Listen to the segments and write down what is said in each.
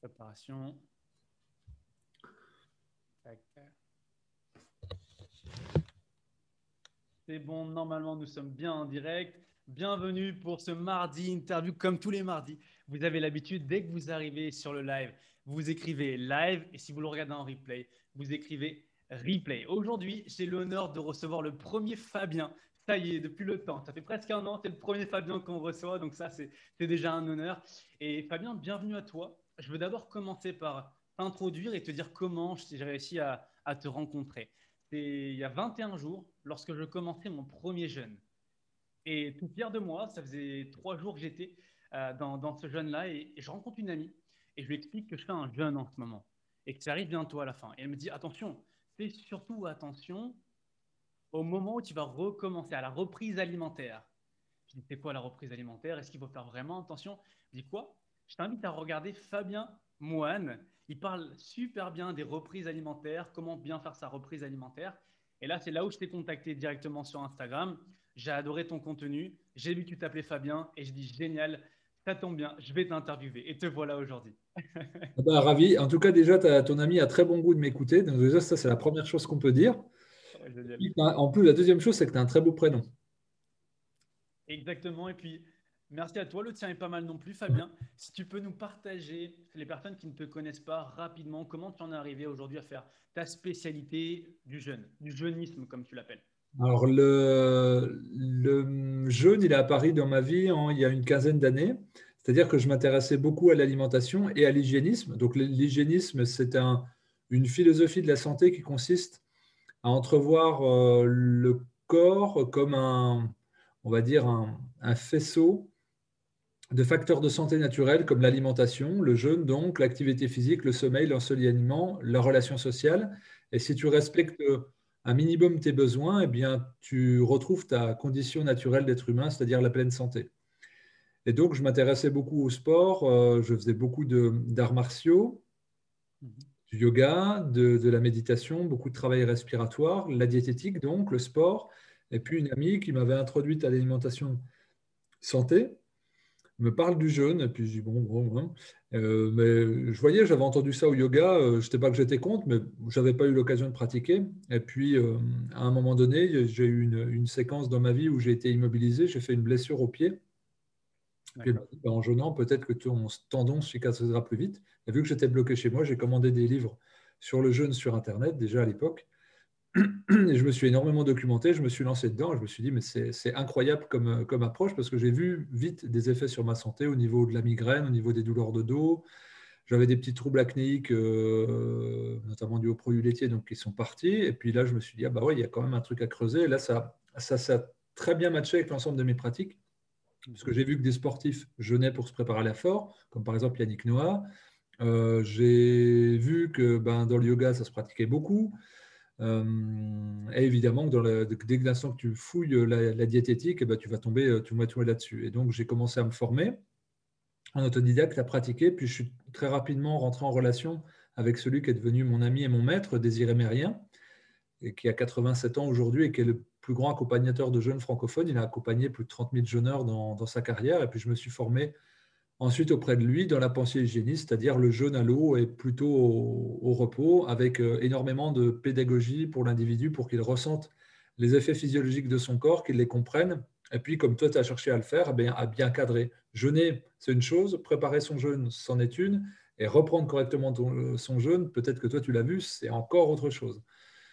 Préparation. C'est bon, normalement nous sommes bien en direct. Bienvenue pour ce mardi interview comme tous les mardis. Vous avez l'habitude, dès que vous arrivez sur le live, vous écrivez live et si vous le regardez en replay, vous écrivez replay. Aujourd'hui, j'ai l'honneur de recevoir le premier Fabien. Ça y est, depuis le temps. Ça fait presque un an, c'est le premier Fabien qu'on reçoit, donc ça, c'est déjà un honneur. Et Fabien, bienvenue à toi. Je veux d'abord commencer par t'introduire et te dire comment j'ai réussi à, te rencontrer. C'est il y a 21 jours, lorsque je commençais mon premier jeûne. Et tout fier de moi, ça faisait trois jours que j'étais euh, dans, ce jeûne-là et, je rencontre une amie et je lui explique que je fais un jeûne en ce moment et que ça arrive bientôt à la fin. Et elle me dit attention, fais surtout attention au moment où tu vas recommencer à la reprise alimentaire. Je dis c'est quoi la reprise alimentaire? Est-ce qu'il faut faire vraiment attention? Je dis quoi? Je t'invite à regarder Fabien Moine. Il parle super bien des reprises alimentaires, comment bien faire sa reprise alimentaire. Et là, c'est là où je t'ai contacté directement sur Instagram. J'ai adoré ton contenu. J'ai vu que tu t'appelais Fabien et je dis génial, ça tombe bien, je vais t'interviewer. Et te voilà aujourd'hui. Ah bah, ravi. En tout cas, déjà, ton ami a très bon goût de m'écouter. Donc, déjà, ça, c'est la première chose qu'on peut dire. en plus, la deuxième chose, c'est que tu as un très beau prénom. Exactement. Et puis, Merci à toi. Le tien est pas mal non plus, Fabien. Si tu peux nous partager, les personnes qui ne te connaissent pas rapidement, comment tu en es arrivé aujourd'hui à faire ta spécialité du jeûne, du jeunisme comme tu l'appelles? Alors, le, le, jeûne, il est apparu dans ma vie il y a une quinzaine d'années. C'est-à-dire que je m'intéressais beaucoup à l'alimentation et à l'hygiénisme. Donc, l'hygiénisme, c'est un, une philosophie de la santé qui consiste à entrevoir euh, le corps comme un, on va dire, un, un faisceau de facteurs de santé naturels comme l'alimentation, le jeûne, donc l'activité physique, le sommeil, l'ensoleillement, la relation sociale. Et si tu respectes un minimum tes besoins, eh bien, tu retrouves ta condition naturelle d'être humain, c'est-à-dire la pleine santé. Et donc, je m'intéressais beaucoup au sport, euh, je faisais beaucoup d'arts martiaux, du yoga, de, de, la méditation, beaucoup de travail respiratoire, la diététique, donc le sport, et puis une amie qui m'avait introduite à l'alimentation santé me parle du jeûne, et puis je dis bon, bon, hein. euh, mais je voyais, j'avais entendu ça au yoga, euh, je n'étais pas que j'étais contre, mais je n'avais pas eu l'occasion de pratiquer. Et puis, euh, à un moment donné, j'ai eu une, séquence dans ma vie où j'ai été immobilisé, j'ai fait une blessure au pied. Puis, ben, en jeûnant, peut-être que ton tendon cicatrisera plus vite. Et vu que j'étais bloqué chez moi, j'ai commandé des livres sur le jeûne sur Internet, déjà à l'époque. Et je me suis énormément documenté, je me suis lancé dedans, je me suis dit, mais c'est incroyable comme, approche parce que j'ai vu vite des effets sur ma santé au niveau de la migraine, au niveau des douleurs de dos. J'avais des petits troubles acnéiques, euh, notamment du haut produit laitier, donc qui sont partis. Et puis là, je me suis dit, ah bah ouais, il y a quand même un truc à creuser. Et là, ça, ça, ça très bien matché avec l'ensemble de mes pratiques. Parce que j'ai vu que des sportifs jeûnaient pour se préparer à l'effort, comme par exemple Yannick Noah. Euh, j'ai vu que ben, dans le yoga, ça se pratiquait beaucoup. Euh, et évidemment, dans la, dès que tu fouilles la, diététique, eh ben, tu vas tomber euh, tout, tout là-dessus. Et donc, j'ai commencé à me former en autodidacte, à pratiquer. Puis, je suis très rapidement rentré en relation avec celui qui est devenu mon ami et mon maître, Désiré Mérien, qui a 87 ans aujourd'hui et qui est le plus grand accompagnateur de jeunes francophones. Il a accompagné plus de 30 000 jeûneurs dans, dans sa carrière. Et puis, je me suis formé Ensuite, auprès de lui, dans la pensée hygiéniste, c'est-à-dire le jeûne à l'eau et plutôt au, repos, avec euh, énormément de pédagogie pour l'individu pour qu'il ressente les effets physiologiques de son corps, qu'il les comprenne. Et puis, comme toi, tu as cherché à le faire, eh à bien cadrer. Jeûner, c'est une chose, préparer son jeûne, c'en est une, et reprendre correctement euh, son jeûne, peut-être que toi, tu l'as vu, c'est encore autre chose.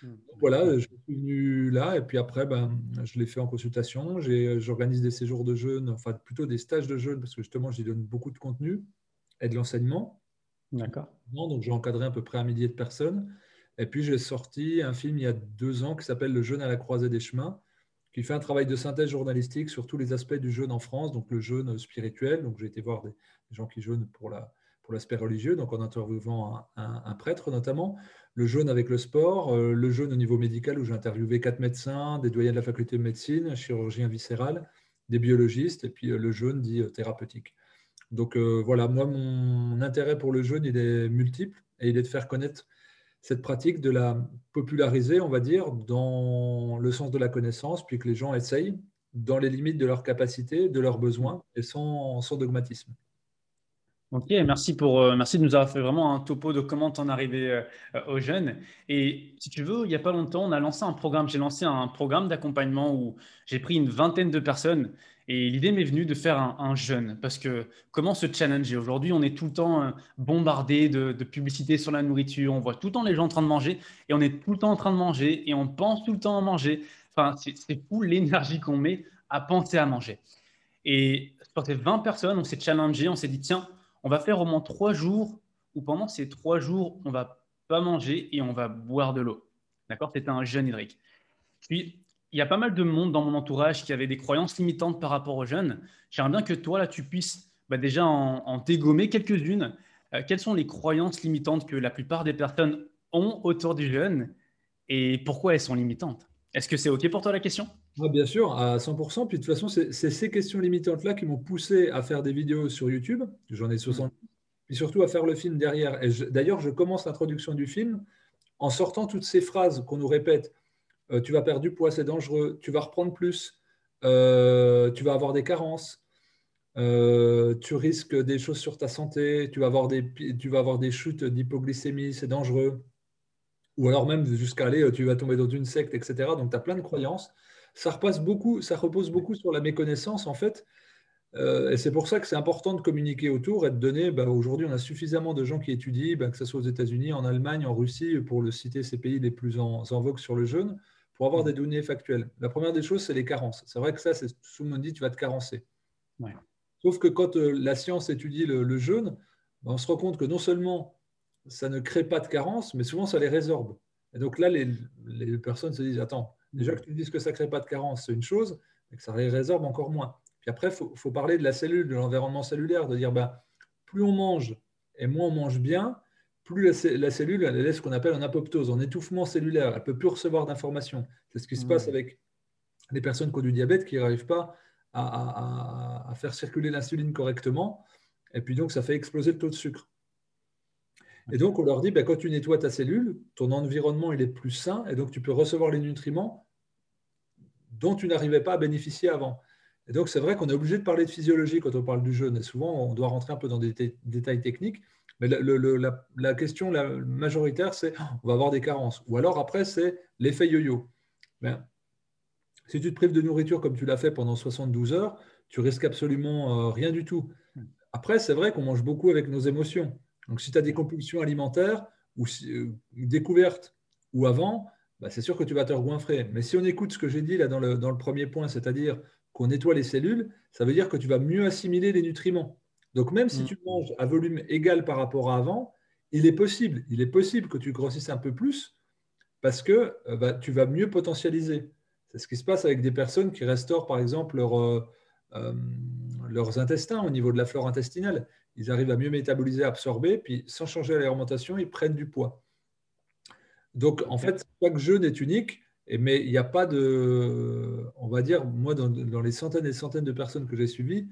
Mm. voilà, je suis venu là et puis après, ben, je l'ai fait en consultation. J'organise des séjours de jeûne, enfin plutôt des stages de jeûne parce que justement, j'y donne beaucoup de contenu et de l'enseignement. D'accord. Donc, j'ai encadré à peu près un millier de personnes. Et puis, j'ai sorti un film il y a deux ans qui s'appelle Le jeûne à la croisée des chemins, qui fait un travail de synthèse journalistique sur tous les aspects du jeûne en France, donc le jeûne spirituel. Donc, j'ai été voir des gens qui jeûnent pour la, pour l'aspect religieux, donc en interviewant un, prêtre notamment, le jeûne avec le sport, euh, le jeûne au niveau médical où j'ai interviewé quatre médecins, des doyens de la faculté de médecine, un chirurgien viscéral, des biologistes, et puis euh, le jeûne dit euh, thérapeutique. Donc voilà, moi, mon intérêt pour le jeûne, il est multiple et il est de faire connaître cette pratique, de la populariser, on va dire, dans le sens de la connaissance, puis que les gens essayent dans les limites de leurs capacités, de leurs besoins et sans, sans dogmatisme. Euh, merci de nous avoir fait vraiment un topo de comment t'en arrivé euh, aux jeunes. Et si tu veux, il n'y a pas longtemps, on a lancé un programme, j'ai lancé un programme d'accompagnement où j'ai pris une vingtaine de personnes et l'idée m'est venue de faire un, jeûne parce que comment se challenger? Aujourd'hui, on est tout le temps euh, bombardé de, de publicité sur la nourriture, on voit tout le temps les gens en train de manger et on est tout le temps en train de manger et on pense tout le temps à manger. Enfin, c'est fou l'énergie qu'on met à penser à manger. Et pour ces 20 personnes, on s'est challengé, on s'est dit, tiens, on va faire au moins trois jours où pendant ces trois jours, on va pas manger et on va boire de l'eau. D'accord? C'était un jeûne hydrique. Puis, il y a pas mal de monde dans mon entourage qui avait des croyances limitantes par rapport au jeûne. J'aimerais bien que toi, là, tu puisses bah, déjà en, dégommer quelques-unes. Euh, quelles sont les croyances limitantes que la plupart des personnes ont autour du jeûne et pourquoi elles sont limitantes? Est-ce que c'est OK pour toi la question? Ah, Bien sûr, à 100%. Puis de toute façon, c'est ces questions limitantes-là qui m'ont poussé à faire des vidéos sur YouTube. J'en ai 60. Mmh. Puis surtout à faire le film derrière. Et d'ailleurs, je commence l'introduction du film en sortant toutes ces phrases qu'on nous répète. Euh, tu vas perdre du poids, c'est dangereux. Tu vas reprendre plus. Euh, tu vas avoir des carences. Euh, tu risques des choses sur ta santé. Tu vas avoir des, tu vas avoir des chutes d'hypoglycémie, c'est dangereux. Ou alors même jusqu'à aller, tu vas tomber dans une secte, etc. Donc, tu as plein de croyances ça, repasse beaucoup, ça repose beaucoup sur la méconnaissance, en fait. Euh, et c'est pour ça que c'est important de communiquer autour et de donner. Bah, aujourd'hui, on a suffisamment de gens qui étudient, bah, que ce soit aux États-Unis, en Allemagne, en Russie, pour le citer ces pays les plus en, vogue sur le jeûne, pour avoir des données factuelles. La première des choses, c'est les carences. C'est vrai que ça, c'est, tout le monde dit tu vas te carencer. Sauf que quand euh, la science étudie le, jeûne, bah, on se rend compte que non seulement ça ne crée pas de carences, mais souvent ça les résorbe. Et donc là, les, les personnes se disent attends, Déjà que tu dises que ça ne crée pas de carence, c'est une chose, mais que ça les résorbe encore moins. Puis après, il faut, parler de la cellule, de l'environnement cellulaire, de dire ben, plus on mange et moins on mange bien, plus la, cellule elle est ce qu'on appelle en apoptose, en étouffement cellulaire. Elle ne peut plus recevoir d'informations. C'est ce qui se passe avec les personnes qui ont du diabète qui n'arrivent pas à, faire circuler l'insuline correctement. Et puis donc, ça fait exploser le taux de sucre. Et donc, on leur dit, ben, quand tu nettoies ta cellule, ton environnement il est plus sain et donc tu peux recevoir les nutriments dont tu n'arrivais pas à bénéficier avant. Et donc, c'est vrai qu'on est obligé de parler de physiologie quand on parle du jeûne. Et souvent, on doit rentrer un peu dans des détails techniques. Mais la, question la majoritaire, c'est on va avoir des carences. Ou alors, après, c'est l'effet yo-yo. Ben, si tu te prives de nourriture comme tu l'as fait pendant 72 heures, tu risques absolument euh, rien du tout. Après, c'est vrai qu'on mange beaucoup avec nos émotions. Donc, si tu as des compulsions alimentaires ou euh, découvertes ou avant, bah, c'est sûr que tu vas te regoinfrer. Mais si on écoute ce que j'ai dit là dans le, premier point, c'est-à-dire qu'on nettoie les cellules, ça veut dire que tu vas mieux assimiler les nutriments. Donc même si mm. tu manges à volume égal par rapport à avant, il est possible, il est possible que tu grossisses un peu plus parce que euh, bah, tu vas mieux potentialiser. C'est ce qui se passe avec des personnes qui restaurent par exemple euh, euh, leurs intestins au niveau de la flore intestinale. Ils arrivent à mieux métaboliser, absorber, puis sans changer l'alimentation, ils prennent du poids. Donc, en fait, chaque jeûne est unique, mais il n'y a pas de. On va dire, moi, dans, les centaines et centaines de personnes que j'ai suivies,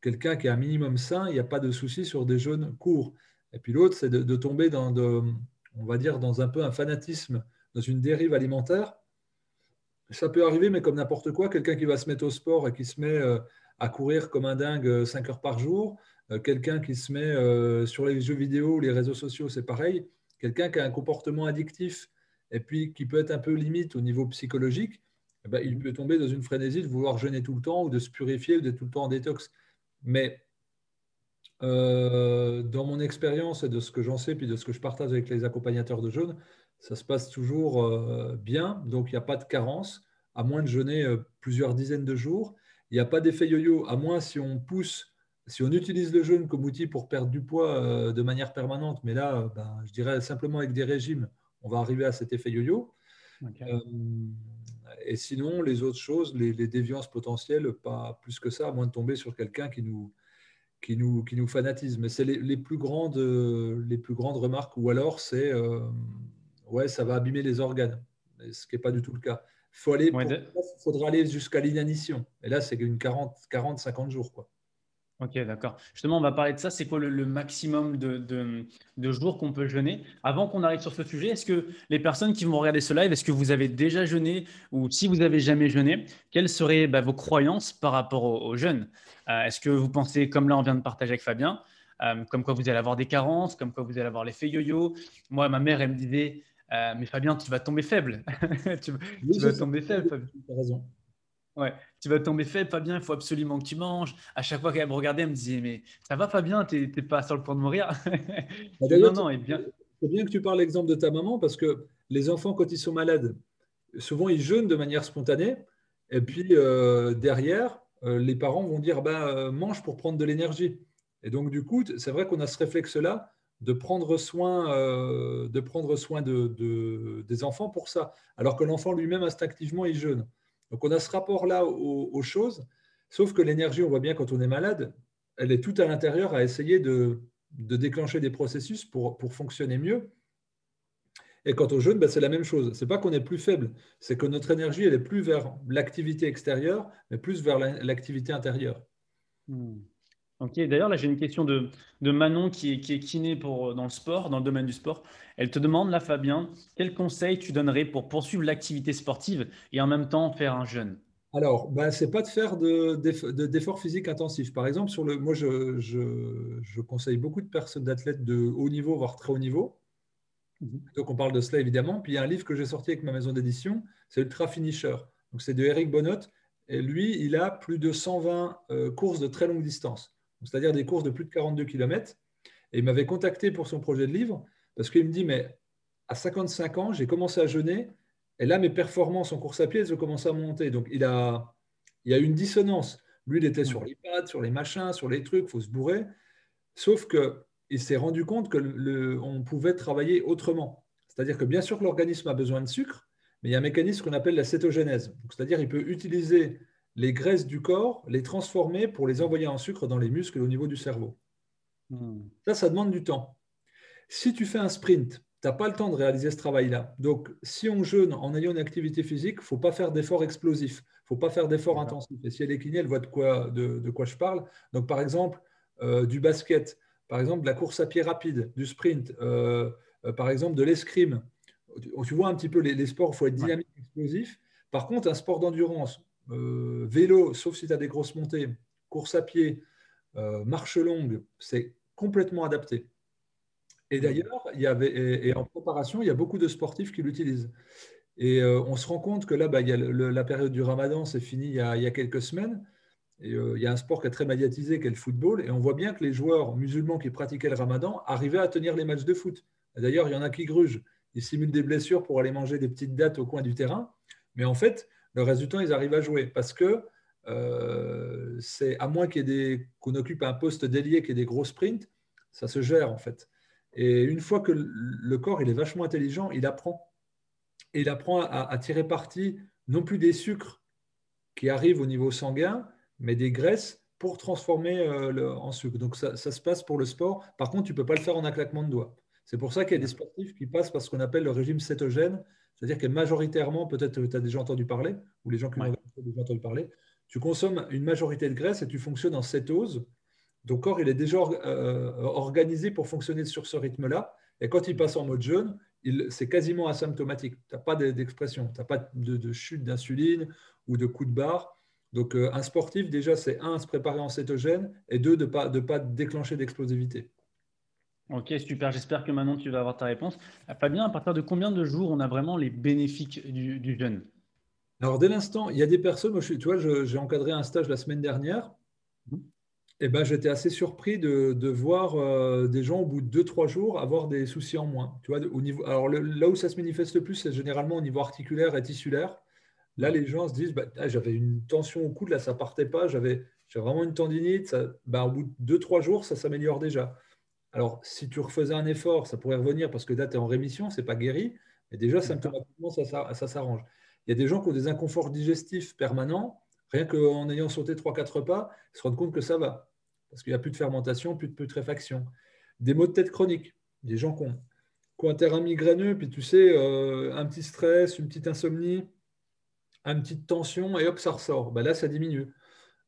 quelqu'un qui est un minimum sain, il n'y a pas de souci sur des jeûnes courts. Et puis l'autre, c'est de, tomber dans, on va dire, dans un peu un fanatisme, dans une dérive alimentaire. Ça peut arriver, mais comme n'importe quoi, quelqu'un qui va se mettre au sport et qui se met euh, à courir comme un dingue 5 heures par jour, euh, quelqu'un qui se met euh, sur les jeux vidéo les réseaux sociaux, c'est pareil quelqu'un qui a un comportement addictif et puis qui peut être un peu limite au niveau psychologique, eh ben, il peut tomber dans une frénésie de vouloir jeûner tout le temps ou de se purifier ou d'être tout le temps en détox. Mais euh, dans mon expérience et de ce que j'en sais, puis de ce que je partage avec les accompagnateurs de jeûne, ça se passe toujours euh, bien, donc il n'y a pas de carence, à moins de jeûner euh, plusieurs dizaines de jours. Il n'y a pas d'effet yo-yo, à moins si on pousse si on utilise le jeûne comme outil pour perdre du poids euh, de manière permanente, mais là, euh, ben, je dirais simplement avec des régimes, on va arriver à cet effet yo-yo. Euh, et sinon, les autres choses, les, déviances potentielles, pas plus que ça, à moins de tomber sur quelqu'un qui nous, qui, nous, qui nous fanatise. Mais c'est les, plus grandes, les plus grandes remarques. Ou alors, c'est ouais, ça va abîmer les organes, ce qui n'est pas du tout le cas. Il faudra aller jusqu'à l'inanition. Et là, c'est une 40-50 jours. Quoi. Ok, d'accord. Justement, on va parler de ça. C'est quoi le, maximum de, de, jours qu'on peut jeûner? Avant qu'on arrive sur ce sujet, est-ce que les personnes qui vont regarder ce live, est-ce que vous avez déjà jeûné ou si vous n'avez jamais jeûné, quelles seraient bah, vos croyances par rapport au, jeûne? Euh, Est-ce que vous pensez, comme là on vient de partager avec Fabien, euh, comme quoi vous allez avoir des carences, comme quoi vous allez avoir l'effet yo-yo? Moi, ma mère, elle me disait, euh, mais Fabien, tu vas tomber faible. tu, vas tomber faible, Fabien. Tu as raison. Ouais, tu vas tomber faible, Fabien, il faut absolument que tu manges. À chaque fois qu'elle me regardait, elle me disait, mais ça va, Fabien, tu n'es pas sur le point de mourir? Bah, non, non, et bien. C'est bien que tu parles l'exemple de ta maman parce que les enfants, quand ils sont malades, souvent ils jeûnent de manière spontanée. Et puis euh, derrière, euh, les parents vont dire bah, mange pour prendre de l'énergie. Et donc, du coup, c'est vrai qu'on a ce réflexe-là de prendre soin, euh, de prendre soin de, des enfants pour ça, alors que l'enfant lui-même, instinctivement, il jeûne. Donc, on a ce rapport-là aux, choses, sauf que l'énergie, on voit bien quand on est malade, elle est tout à l'intérieur à essayer de, déclencher des processus pour, fonctionner mieux. Et quand on jeûne, ben, c'est la même chose. Ce n'est pas qu'on est plus faible, c'est que notre énergie, elle est plus vers l'activité extérieure, mais plus vers l'activité intérieure. Hmm. Ok, d'ailleurs, là, j'ai une question de, Manon qui est, qui est kiné pour, dans le sport, dans le domaine du sport. Elle te demande, là, Fabien, quel conseil tu donnerais pour poursuivre l'activité sportive et en même temps faire un jeûne? Alors, ben, ce n'est pas de faire d'efforts physiques intensifs. Par exemple, sur le, moi, je, je conseille beaucoup de personnes, d'athlètes de haut niveau, voire très haut niveau, Mhm. Donc, on parle de cela évidemment. Puis, il y a un livre que j'ai sorti avec ma maison d'édition, c'est Ultra Finisher. Donc, c'est de Eric Bonnot. Et lui, il a plus de 120 euh, courses de très longue distance, c'est-à-dire des courses de plus de 42 km. Et il m'avait contacté pour son projet de livre parce qu'il me dit Mais à 55 ans, j'ai commencé à jeûner. Et là, mes performances en course à pied, elles ont commencé à monter. Donc, il a, il y a une dissonance. Lui, il était sur les pattes, sur les machins, sur les trucs, il faut se bourrer. Sauf que il s'est rendu compte qu'on pouvait travailler autrement. C'est-à-dire que bien sûr que l'organisme a besoin de sucre, mais il y a un mécanisme qu'on appelle la cétogénèse. C'est-à-dire qu'il peut utiliser les graisses du corps, les transformer pour les envoyer en sucre dans les muscles au niveau du cerveau. Hmm. Ça, ça demande du temps. Si tu fais un sprint, tu n'as pas le temps de réaliser ce travail-là. Donc, si on jeûne en ayant une activité physique, il ne faut pas faire d'efforts explosifs, il ne faut pas faire d'efforts intensifs. Et si elle est kiné, elle voit de quoi, de, quoi je parle. Donc, par exemple, euh, du basket, par exemple, de la course à pied rapide, du sprint, euh, euh, par exemple, de l'escrime. Tu vois un petit peu les, sports, il faut être dynamique, explosif. Par contre, un sport d'endurance, euh, vélo, sauf si tu as des grosses montées, course à pied, marche longue, c'est complètement adapté. Et d'ailleurs, il y avait, et, en préparation, il y a beaucoup de sportifs qui l'utilisent. Et on se rend compte que là, bah, il y a la période du ramadan, c'est fini il y, a, il y a quelques semaines. Euh, il y a un sport qui est très médiatisé, qui est le football, et on voit bien que les joueurs musulmans qui pratiquaient le ramadan arrivaient à tenir les matchs de foot. D'ailleurs, il y en a qui grugent, ils simulent des blessures pour aller manger des petites dates au coin du terrain, mais en fait, le temps, ils arrivent à jouer parce que euh, c'est à moins qu'on occupe un poste délié qui est des gros sprints, ça se gère en fait. Et une fois que le corps il est vachement intelligent, il apprend. Et il apprend à tirer parti non plus des sucres qui arrivent au niveau sanguin, mais des graisses pour transformer euh, en sucre. Donc ça, se passe pour le sport. Par contre, tu ne peux pas le faire en un claquement de doigts. C'est pour ça qu'il y a des sportifs qui passent par ce qu'on appelle le régime cétogène, c'est-à-dire que majoritairement, peut-être tu as déjà entendu parler, ou les gens qui ont déjà entendu parler, tu consommes une majorité de graisse et tu fonctionnes en cétose. Ton corps, il est déjà euh, organisé pour fonctionner sur ce rythme-là. Et quand il passe en mode jeûne, c'est quasiment asymptomatique. Tu n'as pas d'expression, tu n'as pas de, de chute d'insuline ou de coup de barre. Donc, euh, un sportif, déjà, c'est un, se préparer en cétogène et deux, de ne pas, de pas déclencher d'explosivité. Ok, super. J'espère que maintenant tu vas avoir ta réponse. Euh, Fabien, à partir de combien de jours on a vraiment les bénéfices du, du jeûne? Alors, dès l'instant, il y a des personnes, moi, je, tu vois, j'ai encadré un stage la semaine dernière. Eh ben, j'étais assez surpris de, voir euh, des gens au bout de 2-3 jours avoir des soucis en moins. Tu vois, au niveau, alors là où ça se manifeste le plus, c'est généralement au niveau articulaire et tissulaire. Là, les gens se disent bah, ah, j'avais une tension au coude, là, ça partait pas, j'avais vraiment une tendinite. Ça, bah, au bout de 2-3 jours, ça s'améliore déjà. Alors, si tu refaisais un effort, ça pourrait revenir parce que là, tu es en rémission, ce n'est pas guéri. Mais déjà, symptomatiquement, ça, ça, s'arrange. Il y a des gens qui ont des inconforts digestifs permanents. Rien qu'en ayant sauté 3-4 repas, ils se rendent compte que ça va. Parce qu'il n'y a plus de fermentation, plus de putréfaction. Des maux de tête chroniques. Des gens qui ont, un terrain migraineux, puis tu sais, euh, un petit stress, une petite insomnie une petite tension et hop, ça ressort. Ben là, ça diminue.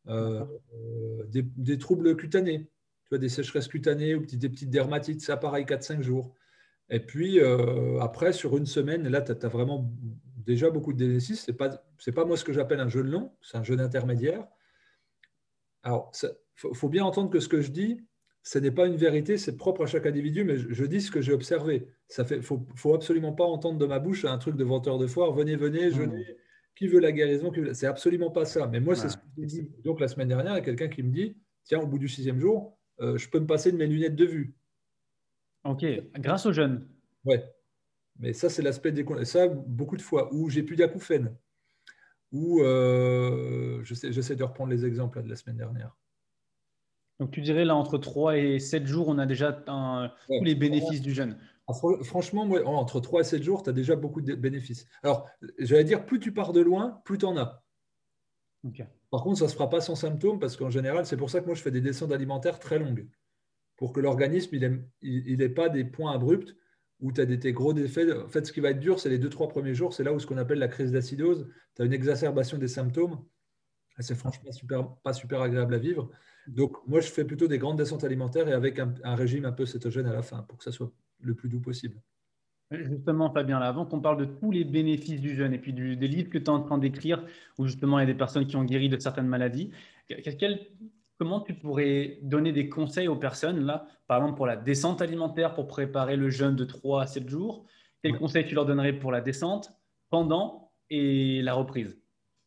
Euh, euh, des, troubles cutanés, tu vois, des sécheresses cutanées ou des petites dermatites, ça pareil 4-5 jours. Et puis euh, après, sur une semaine, là, tu as, vraiment déjà beaucoup de dénécis. Ce n'est pas, pas moi ce que j'appelle un jeûne long, c'est un jeûne intermédiaire. Alors, il faut, bien entendre que ce que je dis, ce n'est pas une vérité, c'est propre à chaque individu, mais je, dis ce que j'ai observé. Il ne faut, faut, absolument pas entendre de ma bouche un truc de venteur de foire, venez, venez, je mmh. qui veut la guérison C'est absolument pas ça. Mais moi, c'est ce que j'ai dit. Donc, la semaine dernière, il y a quelqu'un qui me dit, tiens, au bout du sixième jour, euh, je peux me passer de mes lunettes de vue. Ok, grâce aux jeunes. Ouais. Mais ça, c'est l'aspect des... Ça, beaucoup de fois, où j'ai plus d'acouphènes, où euh, j'essaie de reprendre les exemples de la semaine dernière. Donc tu dirais là, entre 3 et 7 jours, on a déjà tous les bénéfices du jeûne. Ah, franchement, moi, entre 3 et 7 jours, tu as déjà beaucoup de bénéfices. Alors, j'allais dire, plus tu pars de loin, plus tu en as. Par contre, ça ne se fera pas sans symptômes parce qu'en général, c'est pour ça que moi, je fais des descentes alimentaires très longues pour que l'organisme n'ait pas des points abrupts où tu as des, gros défauts. En fait, ce qui va être dur, c'est les 2-3 premiers jours. C'est là où ce qu'on appelle la crise d'acidose. Tu as une exacerbation des symptômes. C'est franchement pas super agréable à vivre. Donc, moi, je fais plutôt des grandes descentes alimentaires et avec un, régime un peu cétogène à la fin pour que ça soit le plus doux possible. Justement, Fabien, là, avant qu'on parle de tous les bénéfices du jeûne et puis des livres que tu es en train d'écrire, où justement il y a des personnes qui ont guéri de certaines maladies, comment tu pourrais donner des conseils aux personnes, là, par exemple pour la descente alimentaire, pour préparer le jeûne de 3 à 7 jours? Quels conseils tu leur donnerais pour la descente, pendant et la reprise?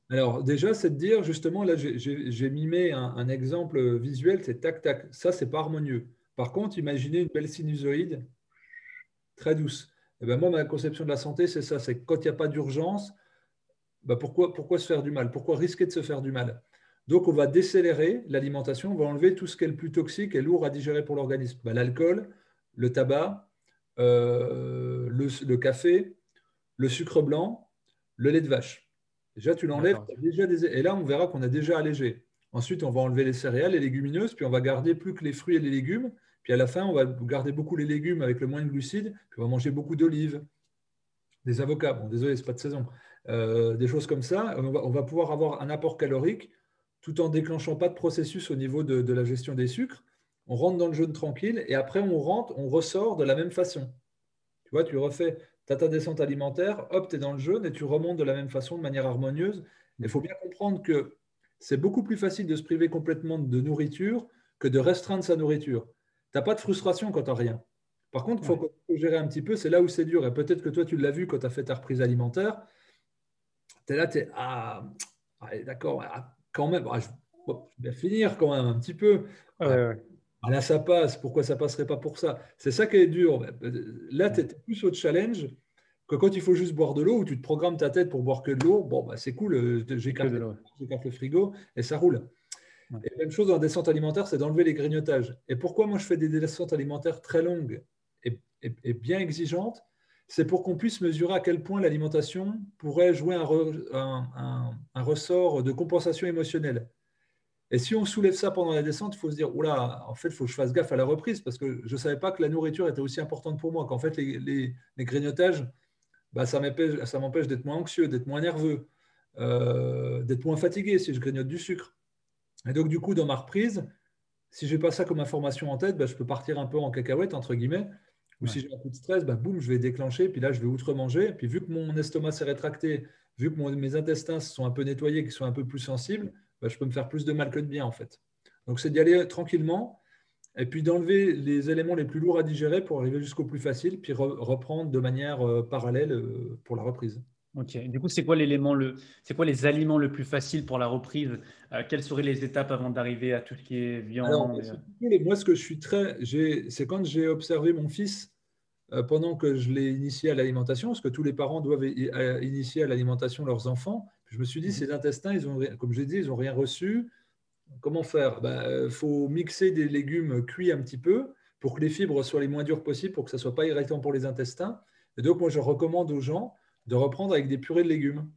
Alors déjà, c'est de dire, justement, là, j'ai mimé un, un, exemple visuel, c'est tac, tac. Ça, c'est pas harmonieux. Par contre, imaginez une belle sinusoïde très douce. Et eh ben moi, ma conception de la santé, c'est ça, c'est quand il n'y a pas d'urgence, ben pourquoi, pourquoi se faire du mal? Pourquoi risquer de se faire du mal? Donc, on va décélérer l'alimentation, on va enlever tout ce qui est le plus toxique et lourd à digérer pour l'organisme. Ben, L'alcool, le tabac, euh, le, le café, le sucre blanc, le lait de vache. Déjà, tu l'enlèves, déjà des... et là, on verra qu'on a déjà allégé. Ensuite, on va enlever les céréales, les légumineuses, puis on va garder plus que les fruits et les légumes. Puis à la fin, on va garder beaucoup les légumes avec le moins de glucides, puis on va manger beaucoup d'olives, des avocats. Bon, désolé, ce n'est pas de saison. Euh, des choses comme ça. On va, pouvoir avoir un apport calorique tout en déclenchant pas de processus au niveau de, la gestion des sucres. On rentre dans le jeûne tranquille et après, on rentre, on ressort de la même façon. Tu vois, tu refais as ta descente alimentaire, hop, tu es dans le jeûne et tu remontes de la même façon, de manière harmonieuse. Il faut bien comprendre que c'est beaucoup plus facile de se priver complètement de nourriture que de restreindre sa nourriture. Tu n'as pas de frustration quand tu n'as rien. Par contre, il faut, gérer un petit peu, c'est là où c'est dur. Et peut-être que toi, tu l'as vu quand tu as fait ta reprise alimentaire. Tu es là, tu es ah, d'accord, ah, quand même, ah, je, vais finir quand même un petit peu. Ah, là, ça passe. Pourquoi ça passerait pas pour ça? C'est ça qui est dur. Là, tu es plus au challenge que quand il faut juste boire de l'eau, où tu te programmes ta tête pour boire que de l'eau. Bon, bah, c'est cool, euh, j'écarte le frigo et ça roule. Et même chose dans la descente alimentaire, c'est d'enlever les grignotages. Et pourquoi moi je fais des descentes alimentaires très longues et, bien exigeantes? C'est pour qu'on puisse mesurer à quel point l'alimentation pourrait jouer un, un ressort de compensation émotionnelle. Et si on soulève ça pendant la descente, il faut se dire, oula, en fait, il faut que je fasse gaffe à la reprise parce que je ne savais pas que la nourriture était aussi importante pour moi, qu'en fait, les, grignotages, bah, ça m'empêche d'être moins anxieux, d'être moins nerveux, euh, d'être moins fatigué si je grignote du sucre. Et donc, du coup, dans ma reprise, si je n'ai pas ça comme information en tête, bah, je peux partir un peu en cacahuète, entre guillemets. Ou si j'ai un coup de stress, bah, boum, je vais déclencher, puis là, je vais outre-manger. Puis vu que mon estomac s'est rétracté, vu que mes intestins sont un peu nettoyés, qu'ils sont un peu plus sensibles, bah, je peux me faire plus de mal que de bien en fait. Donc c'est d'y aller tranquillement et puis d'enlever les éléments les plus lourds à digérer pour arriver jusqu'au plus facile, puis reprendre de manière euh, parallèle euh, pour la reprise. Ok. Du coup, c'est quoi l'élément le, c'est quoi les aliments le plus facile pour la reprise? Euh, Quelles seraient les étapes avant d'arriver à tout ce qui est viande Moi, ce que je suis très, c'est quand j'ai observé mon fils pendant que je l'ai initié à l'alimentation, parce que tous les parents doivent initier à l'alimentation leurs enfants. Je me suis dit, mhm. ces intestins, ils ont, comme j'ai dit, ils n'ont rien reçu. Comment faire? Il ben, faut mixer des légumes cuits un petit peu pour que les fibres soient les moins dures possibles, pour que ça ne soit pas irritant pour les intestins. Et donc, moi, je recommande aux gens de reprendre avec des purées de légumes.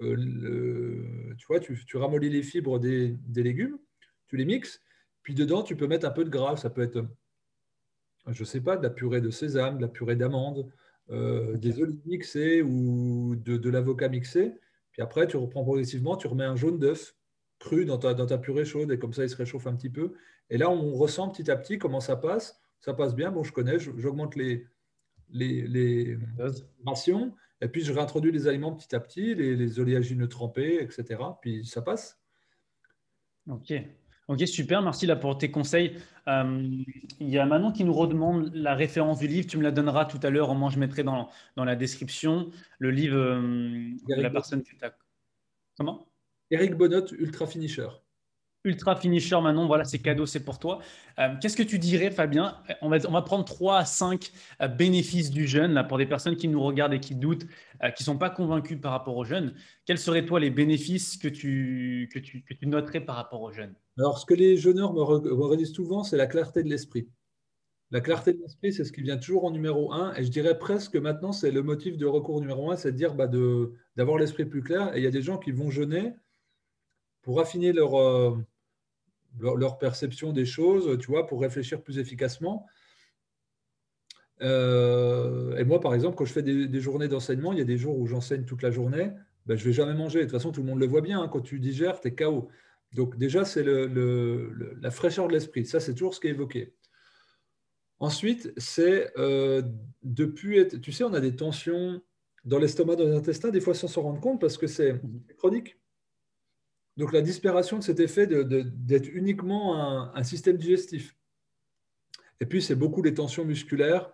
Euh, tu vois, tu, ramollis les fibres des, légumes, tu les mixes, puis dedans, tu peux mettre un peu de gras. Ça peut être, je ne sais pas, de la purée de sésame, de la purée d'amande, euh, des olives mixées ou de l'avocat mixé. Puis après, tu reprends progressivement, tu remets un jaune d'œuf cru dans ta, dans ta purée chaude et comme ça, il se réchauffe un petit peu. Et là, on ressent petit à petit comment ça passe. Ça passe bien. Bon, je connais, j'augmente les, les, rations. Et puis, je réintroduis les aliments petit à petit, les, les oléagineux trempés, etc. Puis, ça passe. OK. Ok, super, merci là pour tes conseils. Euh, il y a Manon qui nous redemande la référence du livre. Tu me la donneras tout à l'heure. Au moins, je mettrai dans, dans la description le livre euh, de la personne que tu as. Comment? Eric Bonnot, Ultra Finisher. Ultra finisher Manon, voilà, c'est cadeau, c'est pour toi. Euh, qu'est-ce que tu dirais, Fabien? On va, on va prendre 3 à 5 euh, bénéfices du jeûne là, pour des personnes qui nous regardent et qui doutent, euh, qui ne sont pas convaincues par rapport au jeûne. Quels seraient, toi, les bénéfices que tu, que tu, que tu noterais par rapport au jeûne Alors, ce que les jeûneurs me, redisent souvent, c'est la clarté de l'esprit. La clarté de l'esprit, c'est ce qui vient toujours en numéro 1. Et je dirais presque que maintenant, c'est le motif de recours numéro 1, c'est de dire bah, d'avoir l'esprit plus clair. Et il y a des gens qui vont jeûner pour affiner leur leur, perception des choses, tu vois, pour réfléchir plus efficacement. Euh, et moi, par exemple, quand je fais des, journées d'enseignement, il y a des jours où j'enseigne toute la journée, ben, je ne vais jamais manger. De toute façon, tout le monde le voit bien. Hein. quand tu digères, tu es KO. Donc déjà, c'est le, la fraîcheur de l'esprit. Ça, c'est toujours ce qui est évoqué. Ensuite, c'est euh, depuis être... Tu sais, on a des tensions dans l'estomac, dans les intestins, des fois sans s'en rendre compte parce que c'est mmh. chronique. Donc la disparition de cet effet d'être uniquement un, système digestif. Et puis c'est beaucoup les tensions musculaires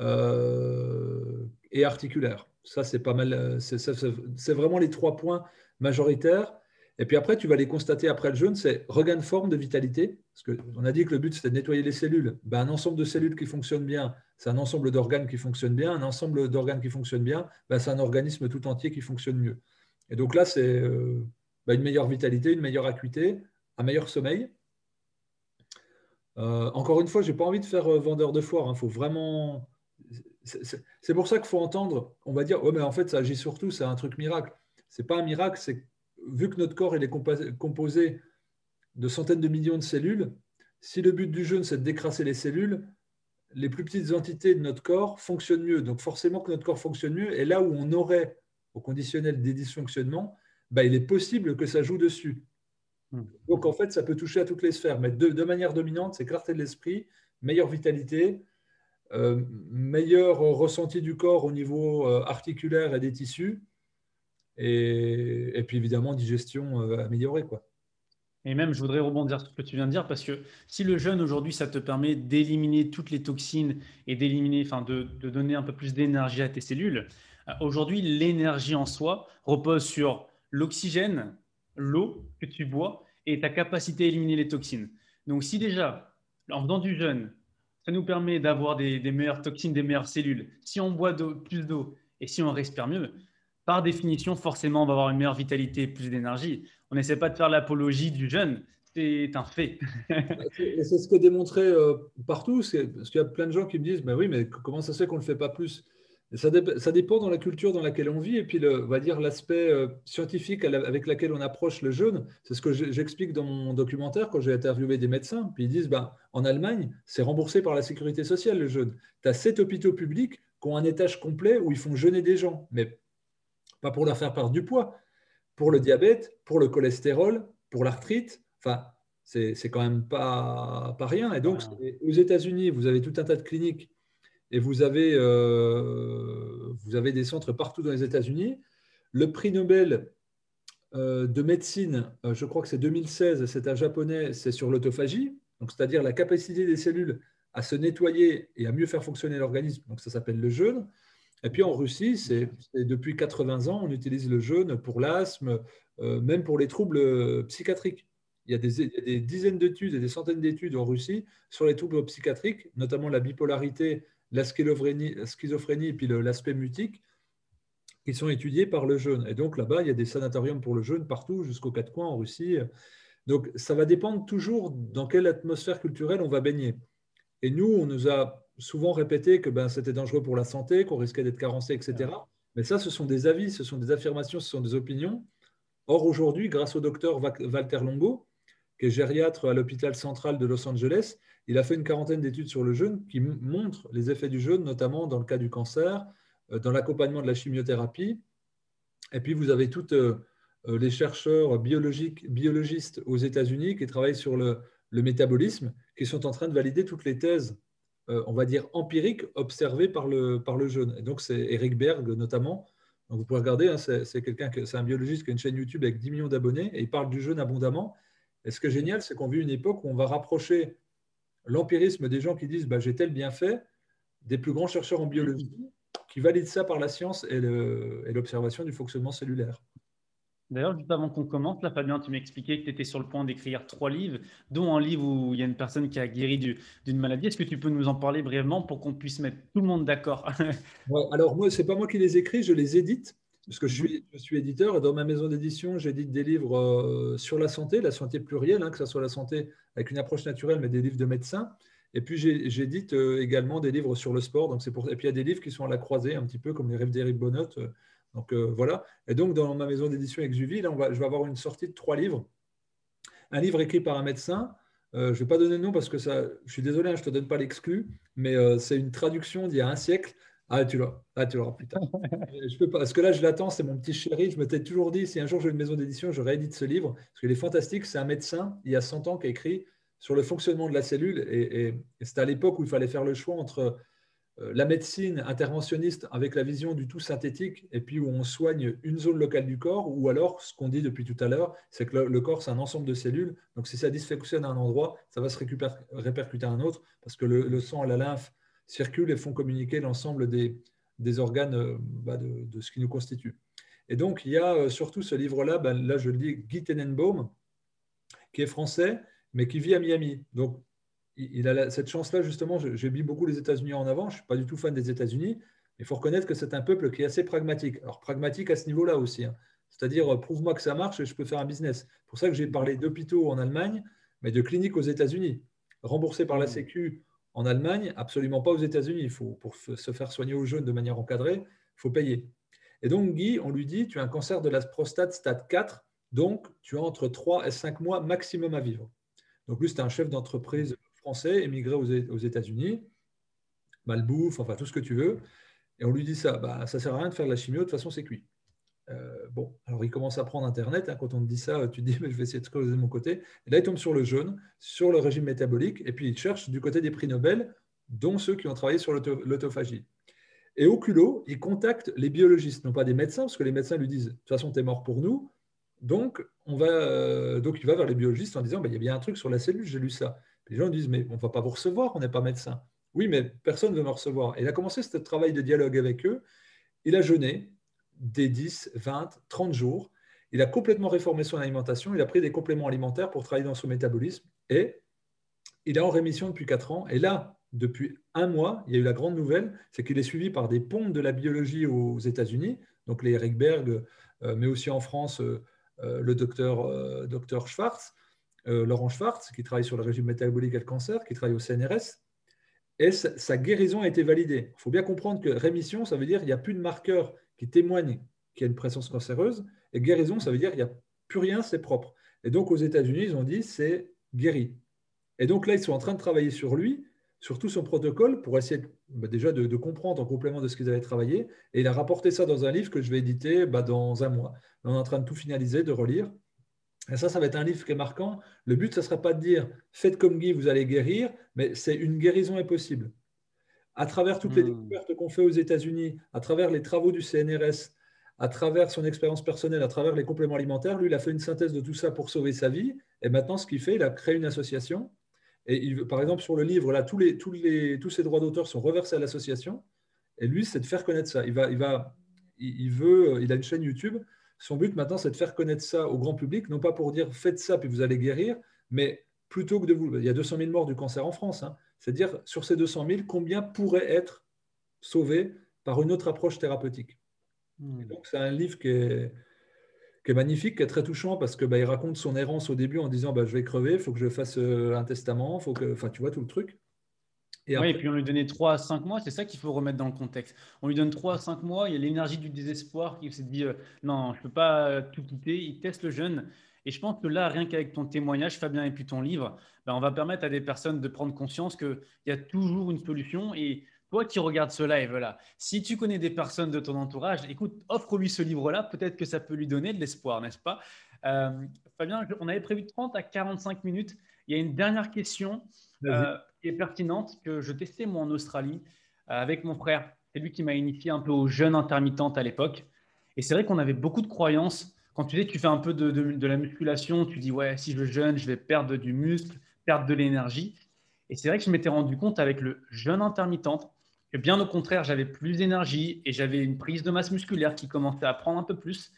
euh, et articulaires. Ça, c'est pas mal. C'est vraiment les trois points majoritaires. Et puis après, tu vas les constater après le jeûne, c'est regain de forme, de vitalité. Parce qu'on a dit que le but, c'était de nettoyer les cellules. Ben, un ensemble de cellules qui fonctionnent bien, c'est un ensemble d'organes qui fonctionnent bien. Un ensemble d'organes qui fonctionnent bien, ben, c'est un organisme tout entier qui fonctionne mieux. Et donc là, c'est euh, bah, une meilleure vitalité, une meilleure acuité, un meilleur sommeil. Euh, encore une fois, je n'ai pas envie de faire euh, vendeur de foire. Hein. faut vraiment. C'est pour ça qu'il faut entendre. On va dire, ouais, mais en fait, ça agit surtout, c'est un truc miracle. Ce n'est pas un miracle, c'est vu que notre corps est composé de centaines de millions de cellules, si le but du jeûne c'est de décrasser les cellules, les plus petites entités de notre corps fonctionnent mieux. Donc forcément que notre corps fonctionne mieux. Et là où on aurait, au conditionnel des dysfonctionnements, bah, il est possible que ça joue dessus. Hmm. Donc en fait, ça peut toucher à toutes les sphères, mais de, manière dominante, c'est clarté de l'esprit, meilleure vitalité, euh, meilleur ressenti du corps au niveau euh, articulaire et des tissus, et, puis évidemment digestion euh, améliorée. Quoi. Et même, je voudrais rebondir sur ce que tu viens de dire, parce que si le jeûne aujourd'hui, ça te permet d'éliminer toutes les toxines et d'éliminer, enfin de, de, donner un peu plus d'énergie à tes cellules, aujourd'hui, l'énergie en soi repose sur l'oxygène, l'eau que tu bois et ta capacité à éliminer les toxines. Donc si déjà, en faisant du jeûne, ça nous permet d'avoir des, meilleures toxines, des meilleures cellules, si on boit plus d'eau et si on respire mieux, par définition, forcément, on va avoir une meilleure vitalité, plus d'énergie. On n'essaie pas de faire l'apologie du jeûne, c'est un fait. c'est ce que démontré euh, partout, parce qu'il y a plein de gens qui me disent, mais oui, mais comment ça se fait qu'on ne le fait pas plus? Ça, dépend dans la culture dans laquelle on vit et puis le, on va dire l'aspect euh, scientifique avec lequel on approche le jeûne. C'est ce que j'explique dans mon documentaire quand j'ai interviewé des médecins. Puis ils disent ben, en Allemagne, c'est remboursé par la sécurité sociale le jeûne. Tu as sept hôpitaux publics qui ont un étage complet où ils font jeûner des gens, mais pas pour leur faire perdre du poids, pour le diabète, pour le cholestérol, pour l'arthrite. Enfin, c'est quand même pas, pas rien. Et donc, aux États-Unis, vous avez tout un tas de cliniques et vous avez, euh, vous avez des centres partout dans les États-Unis. Le prix Nobel euh, de médecine, euh, je crois que c'est 2016, c'est un japonais, c'est sur l'autophagie, c'est-à-dire la capacité des cellules à se nettoyer et à mieux faire fonctionner l'organisme. Donc ça s'appelle le jeûne. Et puis en Russie, c'est depuis 80 ans, on utilise le jeûne pour l'asthme, même pour les troubles psychiatriques. Il y a des, dizaines d'études et des centaines d'études en Russie sur les troubles psychiatriques, notamment la bipolarité la schizophrénie, et puis l'aspect mutique, qui sont étudiés par le jeûne. Et donc là-bas, il y a des sanatoriums pour le jeûne partout, jusqu'aux quatre coins en Russie. Donc ça va dépendre toujours dans quelle atmosphère culturelle on va baigner. Et nous, on nous a souvent répété que ben, c'était dangereux pour la santé, qu'on risquait d'être carencé, etc. Mais ça, ce sont des avis, ce sont des affirmations, ce sont des opinions. Or, aujourd'hui, grâce au docteur Walter Longo, qui est gériatre à l'hôpital central de Los Angeles, il a fait une quarantaine d'études sur le jeûne qui montrent les effets du jeûne, notamment dans le cas du cancer, euh, dans l'accompagnement de la chimiothérapie. Et puis, vous avez tous euh, euh, les chercheurs biologiques, biologistes aux États-Unis qui travaillent sur le, métabolisme, qui sont en train de valider toutes les thèses, on va dire empiriques, observées par le, par le jeûne. Et donc, c'est Eric Berg notamment. vous pouvez regarder, hein, c'est quelqu'un, c'est un biologiste qui a une chaîne YouTube avec 10 millions d'abonnés et il parle du jeûne abondamment. Et ce qui est génial, c'est qu'on vit une époque où on va rapprocher l'empirisme des gens qui disent bah, j'ai tel bienfait des plus grands chercheurs en biologie qui valident ça par la science et l'observation du fonctionnement cellulaire. D'ailleurs, juste avant qu'on commence, là, Fabien, tu m'expliquais que tu étais sur le point d'écrire trois livres, dont un livre où il y a une personne qui a guéri d'une maladie. Est-ce que tu peux nous en parler brièvement pour qu'on puisse mettre tout le monde d'accord? Alors, moi, ce n'est pas moi qui les écris, je les édite, parce que je suis, éditeur. Et dans ma maison d'édition, j'édite des livres euh, sur la santé, la santé plurielle, hein, que ce soit la santé avec une approche naturelle, mais des livres de médecins. Et puis, j'édite euh, également des livres sur le sport. Donc pour... Et puis, il y a des livres qui sont à la croisée, un petit peu comme les rêves d'Éric Bonnot. Euh, donc voilà. Et donc dans ma maison d'édition Exuvie, là, on va, je vais avoir une sortie de trois livres. Un livre écrit par un médecin. Je ne vais pas donner le nom parce que ça, je suis désolé, hein, je ne te donne pas l'exclu, mais c'est une traduction d'il y a un siècle. Ah, tu l'auras, ah, tu l'auras, putain. je peux pas, parce que là, je l'attends, c'est mon petit chéri. Je me t'ai toujours dit, si un jour j'ai une maison d'édition, je réédite ce livre, parce qu'il est fantastique. C'est un médecin, il y a 100 ans, qui a écrit sur le fonctionnement de la cellule. Et, et c'était à l'époque où il fallait faire le choix entre euh, la médecine interventionniste avec la vision du tout synthétique et puis où on soigne une zone locale du corps ou alors ce qu'on dit depuis tout à l'heure, c'est que le, corps c'est un ensemble de cellules. Donc si ça dysfonctionne à un endroit, ça va se répercuter à un autre parce que le, sang et la lymphe circulent et font communiquer l'ensemble des, organes euh, bah, de, ce qui nous constitue. Et donc il y a euh, surtout ce livre-là, ben, là je le dis, Guy Tenenbaum, qui est français mais qui vit à Miami. Donc il a cette chance-là, justement. J'ai mis beaucoup les États-Unis en avant. Je ne suis pas du tout fan des États-Unis. Il faut reconnaître que c'est un peuple qui est assez pragmatique. Alors, pragmatique à ce niveau-là aussi. Hein. C'est-à-dire, euh, prouve-moi que ça marche et je peux faire un business. C'est pour ça que j'ai parlé d'hôpitaux en Allemagne, mais de cliniques aux États-Unis. Remboursées par la mmh. Sécu en Allemagne, absolument pas aux États-Unis. Il faut, pour se faire soigner aux jeunes de manière encadrée, il faut payer. Et donc, Guy, on lui dit tu as un cancer de la prostate stade 4, donc tu as entre 3 et 5 mois maximum à vivre. Donc, lui, c'était un chef d'entreprise français émigré aux États-Unis, malbouffe, enfin tout ce que tu veux. Et on lui dit ça, bah, ça sert à rien de faire de la chimio, de toute façon c'est cuit. Euh, bon, alors il commence à prendre Internet. Hein, quand on te dit ça, tu te dis, mais je vais essayer de creuser de mon côté. Et là, il tombe sur le jaune, sur le régime métabolique, et puis il cherche du côté des prix Nobel, dont ceux qui ont travaillé sur l'autophagie. Et au culot, il contacte les biologistes, non pas des médecins, parce que les médecins lui disent, de toute façon, tu es mort pour nous. Donc, on va, euh, donc, il va vers les biologistes en disant, bah, il y a bien un truc sur la cellule, j'ai lu ça. Les gens disent, mais on ne va pas vous recevoir, on n'est pas médecin. Oui, mais personne ne veut me recevoir. Et il a commencé ce travail de dialogue avec eux. Il a jeûné des 10, 20, 30 jours. Il a complètement réformé son alimentation. Il a pris des compléments alimentaires pour travailler dans son métabolisme. Et il est en rémission depuis 4 ans. Et là, depuis un mois, il y a eu la grande nouvelle, c'est qu'il est suivi par des pontes de la biologie aux États-Unis, donc les Eric Berg, euh, mais aussi en France, euh, euh, le docteur, Schwartz, Laurent Schwartz, qui travaille sur le régime métabolique et le cancer, qui travaille au CNRS, et sa, guérison a été validée. Il faut bien comprendre que rémission, ça veut dire qu'il n'y a plus de marqueurs qui témoignent qu'il y a une présence cancéreuse, et guérison, ça veut dire qu'il n'y a plus rien, c'est propre. Et donc aux États-Unis, ils ont dit c'est guéri. Et donc là, ils sont en train de travailler sur lui, sur tout son protocole, pour essayer bah, déjà de, comprendre en complément de ce qu'ils avaient travaillé. Et il a rapporté ça dans un livre que je vais éditer bah, dans un mois. On est en train de tout finaliser, de relire. Et ça, ça va être un livre qui est marquant. Le but, ce ne sera pas de dire faites comme Guy, vous allez guérir, mais c'est une guérison est possible. À travers toutes les hmm. découvertes qu'on fait aux États-Unis, à travers les travaux du CNRS, à travers son expérience personnelle, à travers les compléments alimentaires, lui, il a fait une synthèse de tout ça pour sauver sa vie. Et maintenant, ce qu'il fait, il a créé une association. Et il, par exemple, sur le livre, là, tous, les, tous, les, tous ses droits d'auteur sont reversés à l'association. Et lui, c'est de faire connaître ça. Il, va, il, va, il, veut, il a une chaîne YouTube son but maintenant, c'est de faire connaître ça au grand public, non pas pour dire faites ça puis vous allez guérir, mais plutôt que de vous. Il y a 200 000 morts du cancer en France. Hein. C'est-à-dire, sur ces 200 000, combien pourraient être sauvés par une autre approche thérapeutique hmm. Donc, c'est un livre qui est, magnifique, qui est très touchant parce que bah, il raconte son errance au début en disant bah, je vais crever, il faut que je fasse euh, un testament, faut que, enfin, tu vois tout le truc. Et oui, et puis on lui donnait 3 à 5 mois, c'est ça qu'il faut remettre dans le contexte. On lui donne 3 à 5 mois, il y a l'énergie du désespoir qui s'est dit euh, non, je ne peux pas euh, tout quitter. Il teste le jeune. Et je pense que là, rien qu'avec ton témoignage, Fabien, et puis ton livre, ben, on va permettre à des personnes de prendre conscience qu'il y a toujours une solution. Et toi qui regardes ce live-là, si tu connais des personnes de ton entourage, écoute, offre-lui ce livre-là, peut-être que ça peut lui donner de l'espoir, n'est-ce pas? Euh, Fabien, on avait prévu 30 à 45 minutes. Il y a une dernière question est pertinente que je testais moi en Australie euh, avec mon frère. C'est lui qui m'a initié un peu aux jeunes intermittentes à l'époque. Et c'est vrai qu'on avait beaucoup de croyances quand tu dis que tu fais un peu de, de, la musculation, tu dis ouais, si je jeûne, je vais perdre du muscle, perdre de l'énergie. Et c'est vrai que je m'étais rendu compte avec le jeûne intermittent que bien au contraire, j'avais plus d'énergie et j'avais une prise de masse musculaire qui commençait à prendre un peu plus.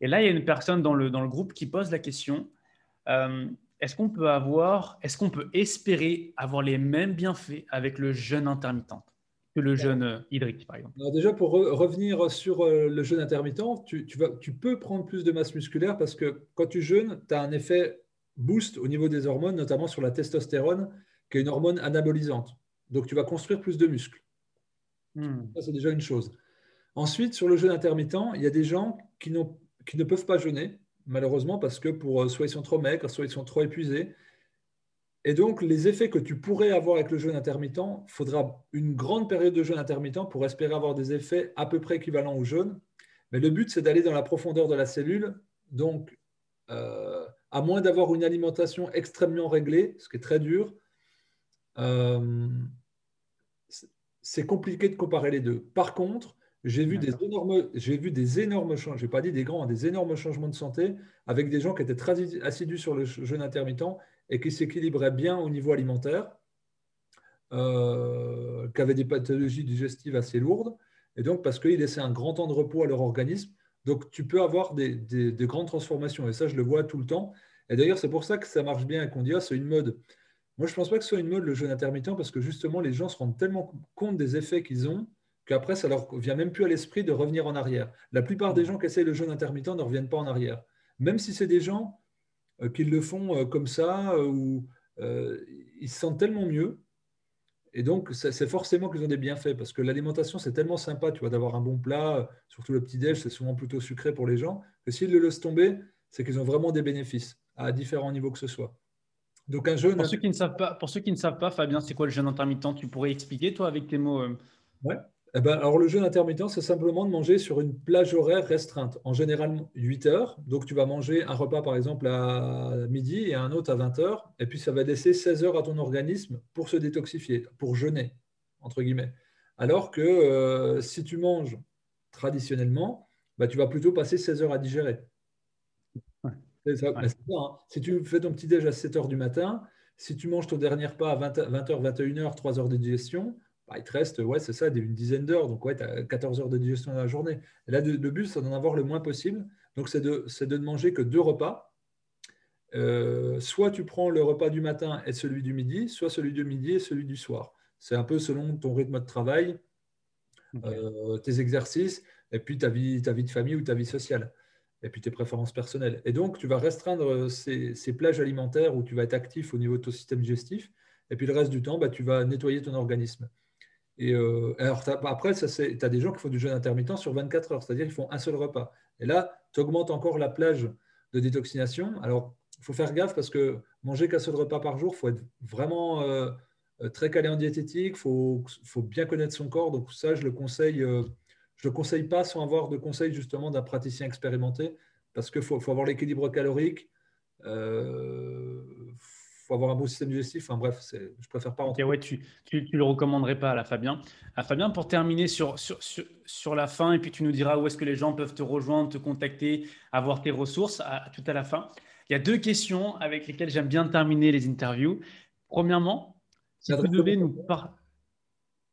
Et là, il y a une personne dans le, dans le groupe qui pose la question euh, est-ce qu'on peut avoir, est-ce qu'on peut espérer avoir les mêmes bienfaits avec le jeûne intermittent? Que le jeûne euh, hydrique, par exemple Alors déjà, pour revenir sur euh, le jeûne intermittent, tu, tu, vas, tu peux prendre plus de masse musculaire parce que quand tu jeûnes, tu as un effet boost au niveau des hormones, notamment sur la testostérone, qui est une hormone anabolisante. Donc, tu vas construire plus de muscles. Hmm. Ça, c'est déjà une chose. Ensuite, sur le jeûne intermittent, il y a des gens qui, qui ne peuvent pas jeûner malheureusement, parce que pour, euh, soit ils sont trop maigres, soit ils sont trop épuisés. Et donc, les effets que tu pourrais avoir avec le jeûne intermittent, il faudra une grande période de jeûne intermittent pour espérer avoir des effets à peu près équivalents au jeûne. Mais le but, c'est d'aller dans la profondeur de la cellule. Donc, euh, à moins d'avoir une alimentation extrêmement réglée, ce qui est très dur, euh, c'est compliqué de comparer les deux. Par contre, j'ai vu, des énormes, j'ai vu des énormes changements, je n'ai pas dit des grands, des énormes changements de santé avec des gens qui étaient très assidus sur le jeûne intermittent et qui s'équilibraient bien au niveau alimentaire, euh, qui avaient des pathologies digestives assez lourdes, et donc parce qu'ils laissaient un grand temps de repos à leur organisme. Donc tu peux avoir des, des, grandes transformations, et ça je le vois tout le temps. Et d'ailleurs c'est pour ça que ça marche bien et qu'on dit ah, c'est une mode. Moi je ne pense pas que ce soit une mode le jeûne intermittent parce que justement les gens se rendent tellement compte des effets qu'ils ont qu'après, ça leur vient même plus à l'esprit de revenir en arrière. La plupart des gens qui essayent le jeûne intermittent ne reviennent pas en arrière. Même si c'est des gens euh, qui le font euh, comme ça, euh, où ils se sentent tellement mieux. Et donc, c'est forcément qu'ils ont des bienfaits, parce que l'alimentation, c'est tellement sympa, tu vois, d'avoir un bon plat, surtout le petit-déj, c'est souvent plutôt sucré pour les gens, que s'ils le laissent tomber, c'est qu'ils ont vraiment des bénéfices, à différents niveaux que ce soit. Donc un jeûne... Pour ceux qui ne savent pas, pour ceux qui ne savent pas Fabien, c'est quoi le jeûne intermittent? Tu pourrais expliquer, toi, avec tes mots Ouais. Eh ben, alors, le jeûne intermittent, c'est simplement de manger sur une plage horaire restreinte, en général 8 heures. Donc, tu vas manger un repas, par exemple, à midi et un autre à 20 heures. Et puis, ça va laisser 16 heures à ton organisme pour se détoxifier, pour jeûner, entre guillemets. Alors que euh, si tu manges traditionnellement, bah, tu vas plutôt passer 16 heures à digérer. Ça. Hein. Si tu fais ton petit déj à 7 heures du matin, si tu manges ton dernier repas à 20, h 21h, 3 heures de digestion, bah, il te reste, ouais, c'est ça, une dizaine d'heures. Donc, ouais, tu as 14 heures de digestion dans la journée. Et là, le but, c'est d'en avoir le moins possible. Donc, c'est de, de ne manger que deux repas. Euh, soit tu prends le repas du matin et celui du midi, soit celui du midi et celui du soir. C'est un peu selon ton rythme de travail, euh, tes exercices, et puis ta vie, ta vie de famille ou ta vie sociale, et puis tes préférences personnelles. Et donc, tu vas restreindre ces, ces plages alimentaires où tu vas être actif au niveau de ton système digestif, et puis le reste du temps, bah, tu vas nettoyer ton organisme. Et euh, alors, après, tu as des gens qui font du jeûne intermittent sur 24 heures, c'est-à-dire qu'ils font un seul repas. Et là, tu augmentes encore la plage de détoxination. Alors, il faut faire gaffe parce que manger qu'un seul repas par jour, il faut être vraiment euh, euh, très calé en diététique, il faut, bien connaître son corps. Donc, ça, je le conseille. je le conseille pas sans avoir de conseils justement d'un praticien expérimenté parce qu'il faut, faut, avoir l'équilibre calorique faut avoir un bon système digestif. Enfin bref, je préfère pas rentrer. ouais, tu, tu, le recommanderais pas à la Fabien. À Fabien, pour terminer sur, sur, sur, la fin, et puis tu nous diras où est-ce que les gens peuvent te rejoindre, te contacter, avoir tes ressources à, tout à la fin. Il y a deux questions avec lesquelles j'aime bien terminer les interviews. Premièrement, si vous devez nous parler.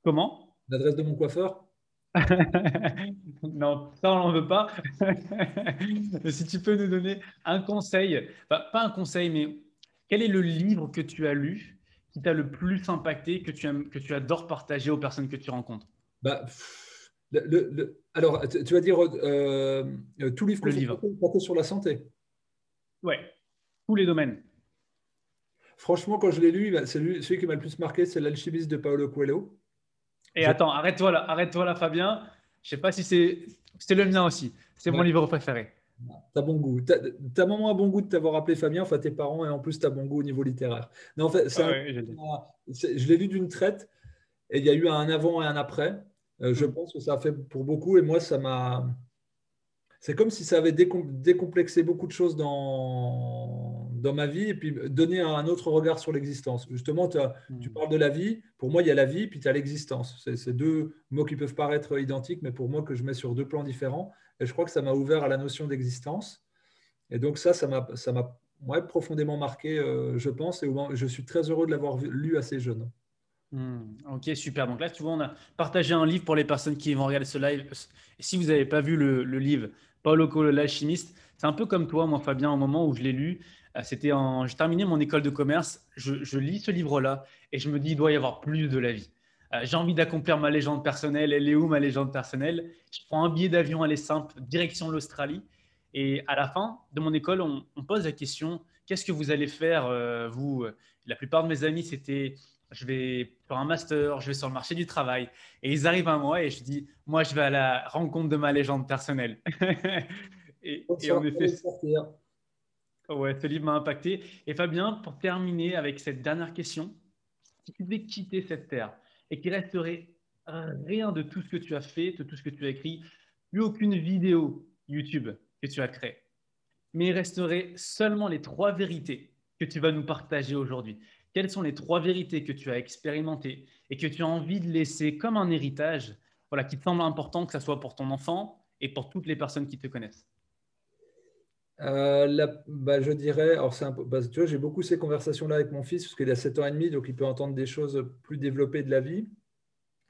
Comment? L'adresse de mon coiffeur? Non, ça on n'en veut pas. si tu peux nous donner un conseil, pas un conseil, mais quel est le livre que tu as lu qui t'a le plus impacté, que tu, aimes, que tu adores partager aux personnes que tu rencontres? Bah, le, Alors, tu vas dire euh, euh, tout livre que le livre. sur la santé Oui, tous les domaines. Franchement, quand je l'ai lu, bah, celui qui m'a le plus marqué, c'est L'alchimiste de Paolo Coelho. Et attends, arrête-toi là, arrête-toi là, Fabien. Je sais pas si c'est, c'est le mien aussi. C'est mon livre préféré. T'as bon goût. Ta maman a bon goût de t'avoir appelé Fabien, enfin tes parents, et en plus, tu as bon goût au niveau littéraire. Non, en fait, ah je l'ai lu d'une traite, et il y a eu un avant et un après. Euh, je mm. pense que ça a fait pour beaucoup, et moi, ça m'a. C'est comme si ça avait décomplexé beaucoup de choses dans, dans ma vie et puis donné un autre regard sur l'existence. Justement, tu mm. parles de la vie. Pour moi, il y a la vie, puis tu as l'existence. C'est deux mots qui peuvent paraître identiques, mais pour moi, que je mets sur deux plans différents. Et je crois que ça m'a ouvert à la notion d'existence. Et donc ça, ça m'a profondément marqué, je pense, et je suis très heureux de l'avoir lu assez jeune. Hmm, ok, super. Donc là, tu vois, on a partagé un livre pour les personnes qui vont regarder ce live. Si vous n'avez pas vu le, livre, Paulo Coelho, l'alchimiste, c'est un peu comme toi, moi, Fabien, au moment où je l'ai lu. Euh, c'était en, j'ai terminé mon école de commerce. Je, lis ce livre-là et je me dis, il doit y avoir plus de la vie. Euh, j'ai envie d'accomplir ma légende personnelle. Elle est où ma légende personnelle? Je prends un billet d'avion, aller simple, direction l'Australie. Et à la fin de mon école, on, pose la question qu'est-ce que vous allez faire, euh, vous? La plupart de mes amis, c'était je vais faire un master, je vais sur le marché du travail. Et ils arrivent à moi et je dis, moi, je vais à la rencontre de ma légende personnelle. et, en effet, ouais, ce livre m'a impacté. Et Fabien, pour terminer avec cette dernière question, si tu devais quitter cette terre et qu'il resterait rien de tout ce que tu as fait, de tout ce que tu as écrit, plus aucune vidéo YouTube que tu as créée, mais il resterait seulement les trois vérités que tu vas nous partager aujourd'hui. Quelles sont les trois vérités que tu as expérimentées et que tu as envie de laisser comme un héritage, voilà, qui te semble important que ce soit pour ton enfant et pour toutes les personnes qui te connaissent? Euh, bah, je dirais, bah, tu vois, j'ai beaucoup ces conversations-là avec mon fils, parce qu'il a 7 ans et demi, donc il peut entendre des choses plus développées de la vie.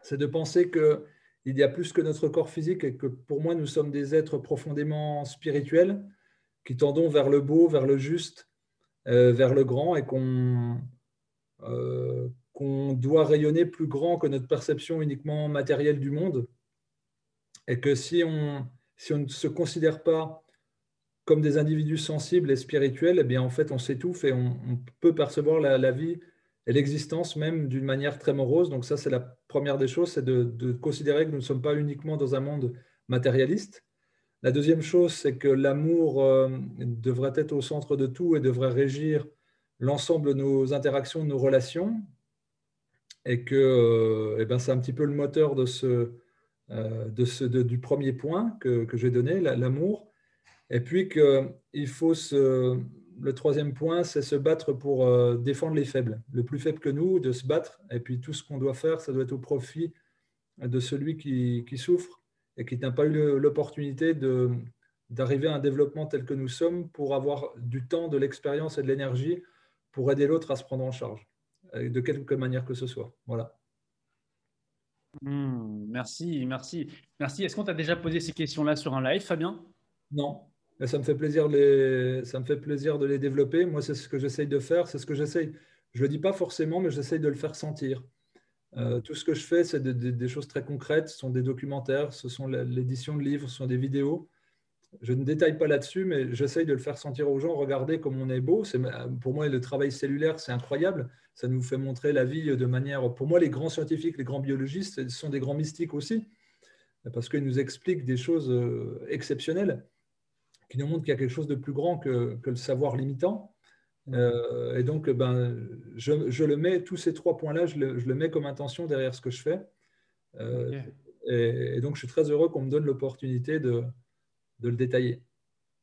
C'est de penser qu'il y a plus que notre corps physique et que pour moi, nous sommes des êtres profondément spirituels qui tendons vers le beau, vers le juste, euh, vers le grand et qu'on euh, qu'on doit rayonner plus grand que notre perception uniquement matérielle du monde, et que si on ne se considère pas comme des individus sensibles et spirituels, eh bien en fait on s'étouffe et on, peut percevoir la, vie et l'existence même d'une manière très morose. Donc ça c'est la première des choses, c'est de, considérer que nous ne sommes pas uniquement dans un monde matérialiste. La deuxième chose, c'est que l'amour euh, devrait être au centre de tout et devrait régir l'ensemble de nos interactions, de nos relations, et que euh, eh ben, c'est un petit peu le moteur de ce, euh, de ce, du premier point que, que j'ai donné, l'amour. Et puis qu'il faut se, le troisième point, c'est se battre pour euh, défendre les faibles, le plus faible que nous, de se battre. Et puis tout ce qu'on doit faire, ça doit être au profit de celui qui, qui souffre et qui n'a pas eu l'opportunité d'arriver à un développement tel que nous sommes pour avoir du temps, de l'expérience et de l'énergie pour aider l'autre à se prendre en charge, de quelque manière que ce soit. Voilà. Hmm, merci, merci. Merci. Est-ce qu'on t'a déjà posé ces questions-là sur un live, Fabien? Non. Ça me fait plaisir de les, développer. Moi, c'est ce que j'essaye de faire. C'est ce que j'essaye. Je ne le dis pas forcément, mais j'essaye de le faire sentir. Euh, tout ce que je fais, c'est des choses très concrètes. Ce sont des documentaires, ce sont l'édition de livres, ce sont des vidéos je ne détaille pas là-dessus, mais j'essaye de le faire sentir aux gens. Regardez comme on est beau. pour moi, le travail cellulaire, c'est incroyable. Ça nous fait montrer la vie de manière. Pour moi, les grands scientifiques, les grands biologistes sont des grands mystiques aussi, parce qu'ils nous expliquent des choses euh, exceptionnelles, qui nous montrent qu'il y a quelque chose de plus grand que, le savoir limitant. Euh, et donc, ben, je, le mets, tous ces trois points-là, je le, mets comme intention derrière ce que je fais. Euh, et, donc, je suis très heureux qu'on me donne l'opportunité de, de le détailler.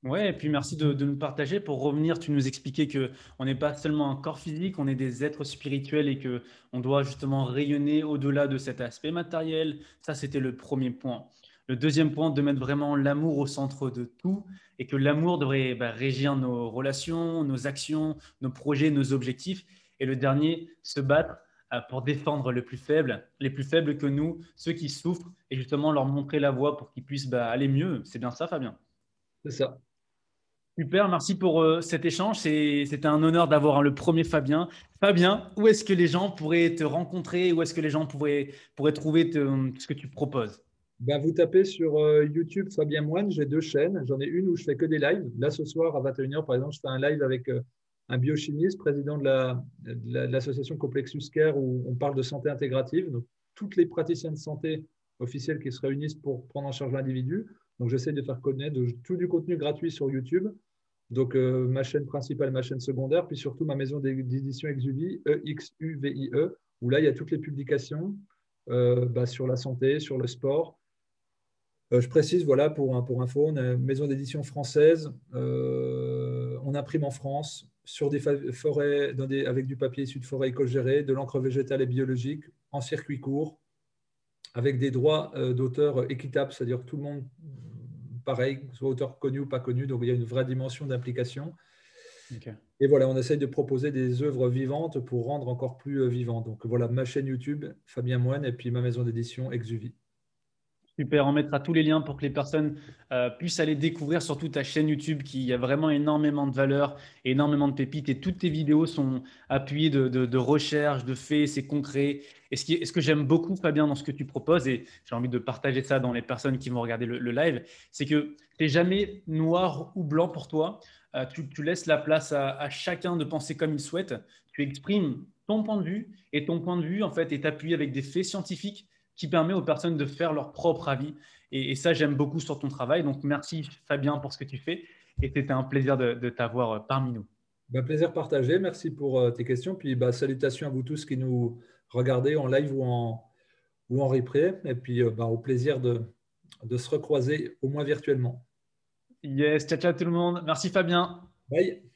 Ouais, et puis merci de, nous partager. Pour revenir, tu nous expliquais que on n'est pas seulement un corps physique, on est des êtres spirituels et que on doit justement rayonner au-delà de cet aspect matériel. Ça, c'était le premier point. Le deuxième point, de mettre vraiment l'amour au centre de tout et que l'amour devrait bah, régir nos relations, nos actions, nos projets, nos objectifs. Et le dernier, se battre euh, pour défendre le plus faible, les plus faibles que nous, ceux qui souffrent, et justement leur montrer la voie pour qu'ils puissent bah, aller mieux. C'est bien ça, Fabien? C'est ça. Super, merci pour euh, cet échange. C'était un honneur d'avoir le premier Fabien. Fabien, où est-ce que les gens pourraient te rencontrer Où est-ce que les gens pourraient, pourraient trouver ce que tu proposes? Ben, Vous tapez sur euh, YouTube Fabien Moine. J'ai deux chaînes. J'en ai une où je fais que des lives. Là, ce soir, à 21h, par exemple, je fais un live avec un biochimiste, président de l'association Complexus Care, où on parle de santé intégrative. Donc, toutes les praticiens de santé officiels qui se réunissent pour prendre en charge l'individu. Donc, j'essaie de faire connaître tout du contenu gratuit sur YouTube. Donc, euh, ma chaîne principale, ma chaîne secondaire, puis surtout ma maison d'édition Exuvie, E-X-U-V-I-E, e, où là, il y a toutes les publications euh, bah, sur la santé, sur le sport. Euh, je précise, voilà, pour, pour info, on a une maison d'édition française, on imprime en France, sur des forêts avec du papier issu de forêts éco-gérées, de l'encre végétale et biologique, en circuit court, avec des droits euh, d'auteur équitables, c'est-à-dire que tout le monde pareil, soit auteur connu ou pas connu. Donc il y a une vraie dimension d'implication. Et voilà, on essaye de proposer des œuvres vivantes pour rendre encore plus vivant. Donc voilà, ma chaîne YouTube, Fabien Moine, et puis ma maison d'édition, Exuvie. Super, on mettra tous les liens pour que les personnes euh, puissent aller découvrir surtout ta chaîne YouTube qui a vraiment énormément de valeur, énormément de pépites et toutes tes vidéos sont appuyées de, de, recherches, de faits, c'est concret. Et ce, ce que j'aime beaucoup, Fabien, dans ce que tu proposes, et j'ai envie de partager ça dans les personnes qui vont regarder le, live, c'est que tu n'es jamais noir ou blanc pour toi. Euh, tu, laisses la place à, à chacun de penser comme il souhaite. Tu exprimes ton point de vue et ton point de vue, en fait, est appuyé avec des faits scientifiques qui permet aux personnes de faire leur propre avis. Et, ça, j'aime beaucoup sur ton travail. Donc, merci Fabien pour ce que tu fais. Et c'était un plaisir de, t'avoir euh, parmi nous. Bah, plaisir partagé. Merci pour euh, tes questions. Puis, bah, salutations à vous tous qui nous regardez en live ou en, ou en replay. Et puis, euh, bah, au plaisir de, de se recroiser, au moins virtuellement. Yes, ciao, ciao tout le monde. Merci Fabien. Bye.